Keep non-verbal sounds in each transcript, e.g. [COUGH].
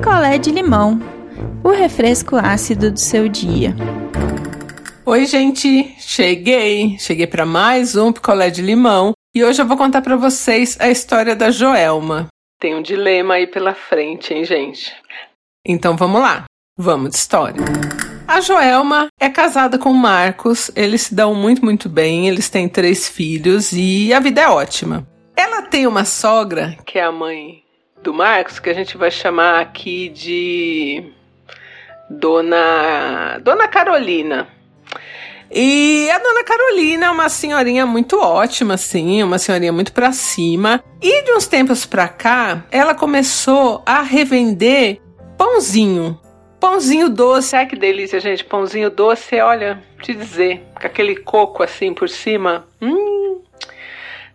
picolé de limão, o refresco ácido do seu dia. Oi, gente, cheguei. Cheguei para mais um picolé de limão e hoje eu vou contar para vocês a história da Joelma. Tem um dilema aí pela frente, hein, gente? Então vamos lá. Vamos de história. A Joelma é casada com o Marcos, eles se dão muito, muito bem, eles têm três filhos e a vida é ótima. Ela tem uma sogra, que é a mãe do Marcos, que a gente vai chamar aqui de Dona Dona Carolina. E a dona Carolina é uma senhorinha muito ótima, assim, uma senhorinha muito pra cima. E de uns tempos pra cá, ela começou a revender pãozinho. Pãozinho doce, ai que delícia, gente. Pãozinho doce, olha, te dizer, com aquele coco assim por cima. Hum,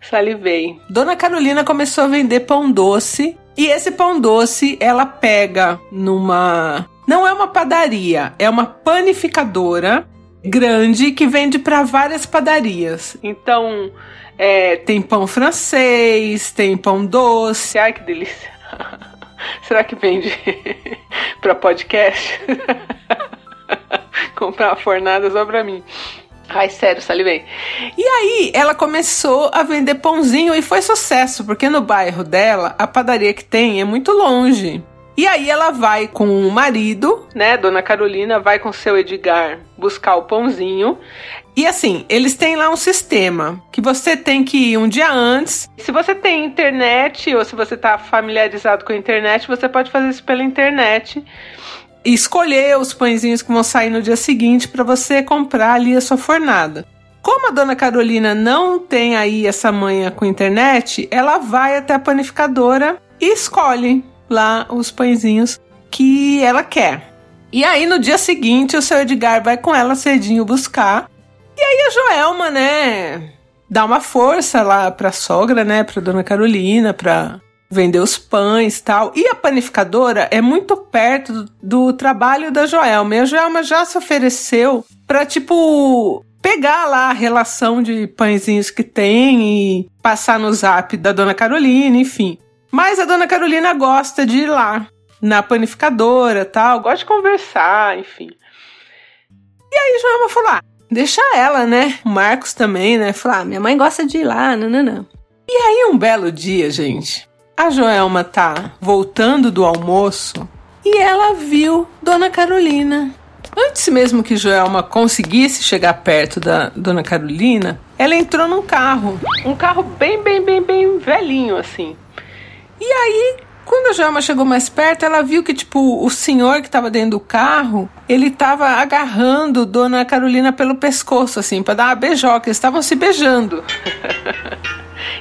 salivei. Dona Carolina começou a vender pão doce. E esse pão doce ela pega numa. Não é uma padaria, é uma panificadora grande que vende para várias padarias. Então, é, tem pão francês, tem pão doce. Ai que delícia! [LAUGHS] Será que vende [LAUGHS] para podcast? [LAUGHS] Comprar uma fornada só pra mim. Ai, sério, salivei. E aí, ela começou a vender pãozinho e foi sucesso, porque no bairro dela, a padaria que tem é muito longe. E aí ela vai com o marido, né, Dona Carolina, vai com seu Edgar buscar o pãozinho. E assim, eles têm lá um sistema que você tem que ir um dia antes. Se você tem internet ou se você está familiarizado com a internet, você pode fazer isso pela internet escolher os pãezinhos que vão sair no dia seguinte para você comprar ali a sua fornada. Como a dona Carolina não tem aí essa manha com internet, ela vai até a panificadora e escolhe lá os pãezinhos que ela quer. E aí no dia seguinte o seu Edgar vai com ela cedinho buscar. E aí a Joelma, né, dá uma força lá pra sogra, né, pra dona Carolina, pra vender os pães tal. E a panificadora é muito perto do, do trabalho da Joelma. E a Joelma já se ofereceu pra, tipo, pegar lá a relação de pãezinhos que tem e passar no zap da dona Carolina, enfim. Mas a dona Carolina gosta de ir lá na panificadora, tal, gosta de conversar, enfim. E aí Joelma falou: ah, deixa ela, né? O Marcos também, né? Falou: ah, minha mãe gosta de ir lá, não, não, não. E aí um belo dia, gente, a Joelma tá voltando do almoço e ela viu Dona Carolina. Antes mesmo que Joelma conseguisse chegar perto da Dona Carolina, ela entrou num carro. Um carro bem, bem, bem, bem velhinho, assim. E aí, quando a Joelma chegou mais perto, ela viu que, tipo, o senhor que estava dentro do carro, ele estava agarrando Dona Carolina pelo pescoço, assim, para dar uma beijoca. Eles estavam se beijando. [LAUGHS]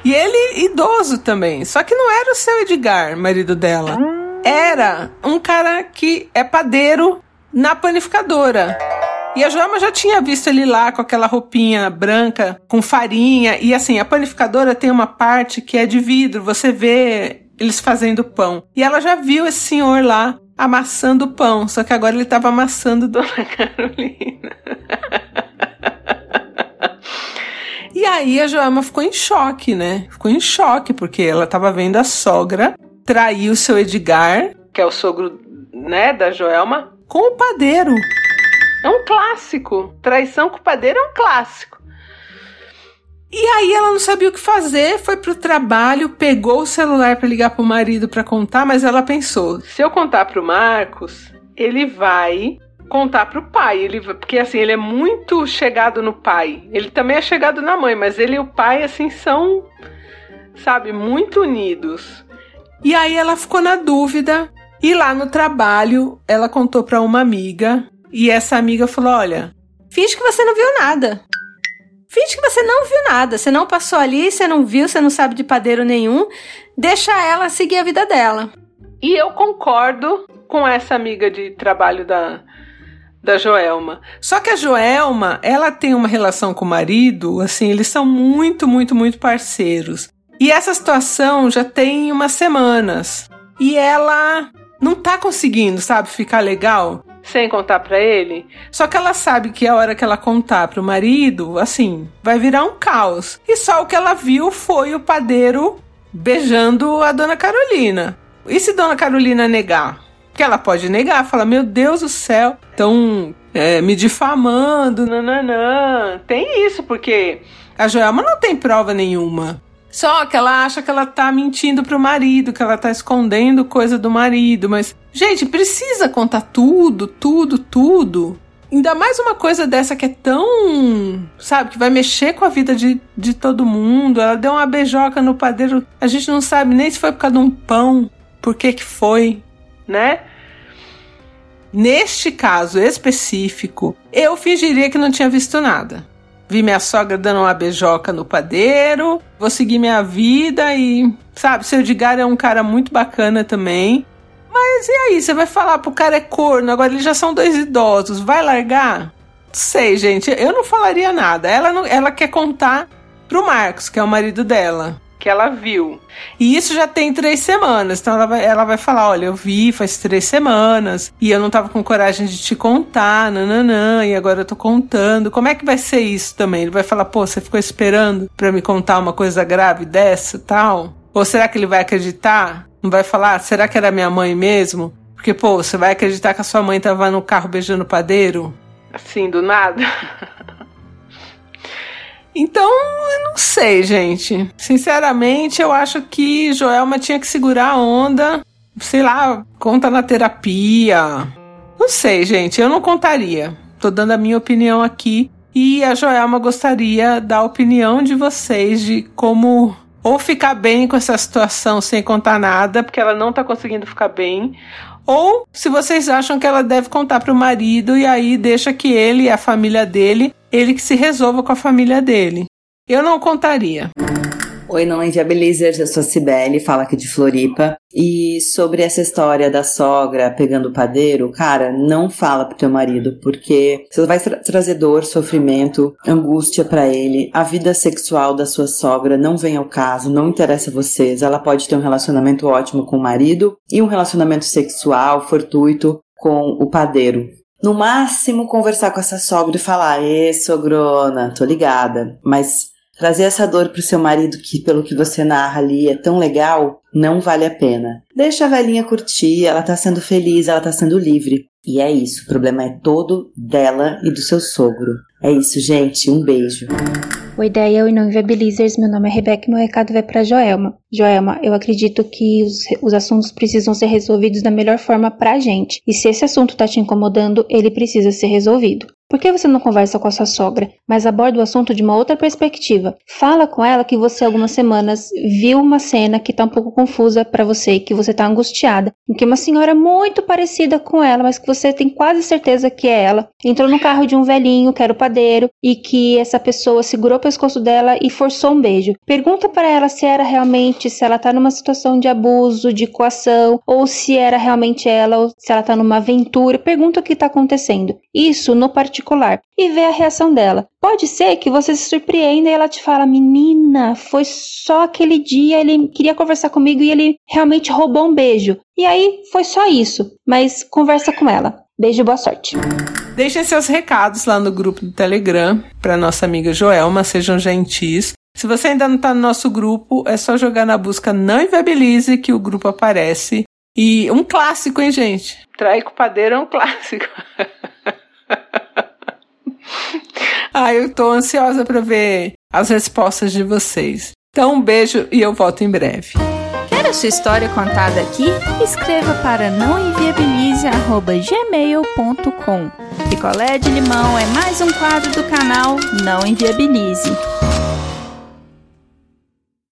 e ele, idoso também. Só que não era o seu Edgar, marido dela. Era um cara que é padeiro na panificadora. E a Joelma já tinha visto ele lá com aquela roupinha branca, com farinha. E assim, a panificadora tem uma parte que é de vidro. Você vê eles fazendo pão. E ela já viu esse senhor lá amassando pão, só que agora ele estava amassando [LAUGHS] Dona Carolina. E aí a Joelma ficou em choque, né? Ficou em choque, porque ela estava vendo a sogra trair o seu Edgar, que é o sogro, né, da Joelma, com o padeiro. É um clássico. Traição com o padeiro é um clássico. E aí ela não sabia o que fazer, foi pro trabalho, pegou o celular para ligar pro marido para contar, mas ela pensou: se eu contar pro Marcos, ele vai contar pro pai, ele porque assim, ele é muito chegado no pai. Ele também é chegado na mãe, mas ele e o pai assim são, sabe, muito unidos. E aí ela ficou na dúvida e lá no trabalho ela contou para uma amiga e essa amiga falou: "Olha, finge que você não viu nada. Finge que você não viu nada, você não passou ali, você não viu, você não sabe de padeiro nenhum. Deixa ela seguir a vida dela. E eu concordo com essa amiga de trabalho da, da Joelma. Só que a Joelma, ela tem uma relação com o marido, assim, eles são muito, muito, muito parceiros. E essa situação já tem umas semanas. E ela não tá conseguindo, sabe, ficar legal sem contar para ele. Só que ela sabe que a hora que ela contar pro marido, assim, vai virar um caos. E só o que ela viu foi o padeiro beijando a dona Carolina. E se dona Carolina negar? Que ela pode negar, falar, meu Deus do céu, estão é, me difamando, nananã. Tem isso, porque a Joelma não tem prova nenhuma. Só que ela acha que ela tá mentindo pro marido, que ela tá escondendo coisa do marido. Mas, gente, precisa contar tudo, tudo, tudo. Ainda mais uma coisa dessa que é tão. Sabe, que vai mexer com a vida de, de todo mundo. Ela deu uma beijoca no padeiro. A gente não sabe nem se foi por causa de um pão. Por que que foi, né? Neste caso específico, eu fingiria que não tinha visto nada. Vi minha sogra dando uma beijoca no padeiro, vou seguir minha vida e, sabe, seu Edgar é um cara muito bacana também. Mas e aí, você vai falar pro cara é corno, agora eles já são dois idosos, vai largar? Sei, gente, eu não falaria nada. Ela, não, ela quer contar pro Marcos, que é o marido dela que ela viu. E isso já tem três semanas. Então ela vai, ela vai falar: olha, eu vi faz três semanas e eu não tava com coragem de te contar, nananã, e agora eu tô contando. Como é que vai ser isso também? Ele vai falar: pô, você ficou esperando para me contar uma coisa grave dessa tal? Ou será que ele vai acreditar? Não vai falar: será que era minha mãe mesmo? Porque, pô, você vai acreditar que a sua mãe tava no carro beijando o padeiro? Assim, do nada? [LAUGHS] Então, eu não sei, gente. Sinceramente, eu acho que Joelma tinha que segurar a onda. Sei lá, conta na terapia. Não sei, gente. Eu não contaria. Tô dando a minha opinião aqui. E a Joelma gostaria da opinião de vocês de como ou ficar bem com essa situação sem contar nada, porque ela não tá conseguindo ficar bem, ou se vocês acham que ela deve contar para o marido e aí deixa que ele e a família dele, ele que se resolva com a família dele. Eu não contaria. Oi, não inviabilizers, eu sou a Cibele, fala aqui de Floripa. E sobre essa história da sogra pegando o padeiro, cara, não fala pro teu marido, porque você vai tra trazer dor, sofrimento, angústia para ele. A vida sexual da sua sogra não vem ao caso, não interessa a vocês. Ela pode ter um relacionamento ótimo com o marido e um relacionamento sexual fortuito com o padeiro. No máximo, conversar com essa sogra e falar: Ê, sogrona, tô ligada, mas Trazer essa dor pro seu marido, que pelo que você narra ali é tão legal, não vale a pena. Deixa a velhinha curtir, ela tá sendo feliz, ela tá sendo livre. E é isso, o problema é todo dela e do seu sogro. É isso, gente, um beijo. Oi, ideia e não inviabilizers, meu nome é Rebeca e meu recado vai para Joelma. Joelma, eu acredito que os, os assuntos precisam ser resolvidos da melhor forma pra gente. E se esse assunto tá te incomodando, ele precisa ser resolvido. Por que você não conversa com a sua sogra, mas aborda o assunto de uma outra perspectiva? Fala com ela que você algumas semanas viu uma cena que tá um pouco confusa para você, que você tá angustiada, em que uma senhora muito parecida com ela, mas que você tem quase certeza que é ela, entrou no carro de um velhinho, que era o padeiro, e que essa pessoa segurou o pescoço dela e forçou um beijo. Pergunta para ela se era realmente, se ela tá numa situação de abuso, de coação, ou se era realmente ela, ou se ela tá numa aventura. Pergunta o que tá acontecendo. Isso no particular particular e ver a reação dela. Pode ser que você se surpreenda e ela te fala: Menina, foi só aquele dia, ele queria conversar comigo e ele realmente roubou um beijo. E aí foi só isso, mas conversa com ela. Beijo e boa sorte. Deixem seus recados lá no grupo do Telegram para nossa amiga Joelma, sejam gentis. Se você ainda não está no nosso grupo, é só jogar na busca Não Inviabilize que o grupo aparece. E um clássico, hein, gente? Trair com padeiro é um clássico. [LAUGHS] [LAUGHS] ah, eu tô ansiosa para ver as respostas de vocês. Então, um beijo e eu volto em breve. Quer a sua história contada aqui? Escreva para nãoenviabilize.gmail.com Picolé de limão é mais um quadro do canal Não Enviabilize.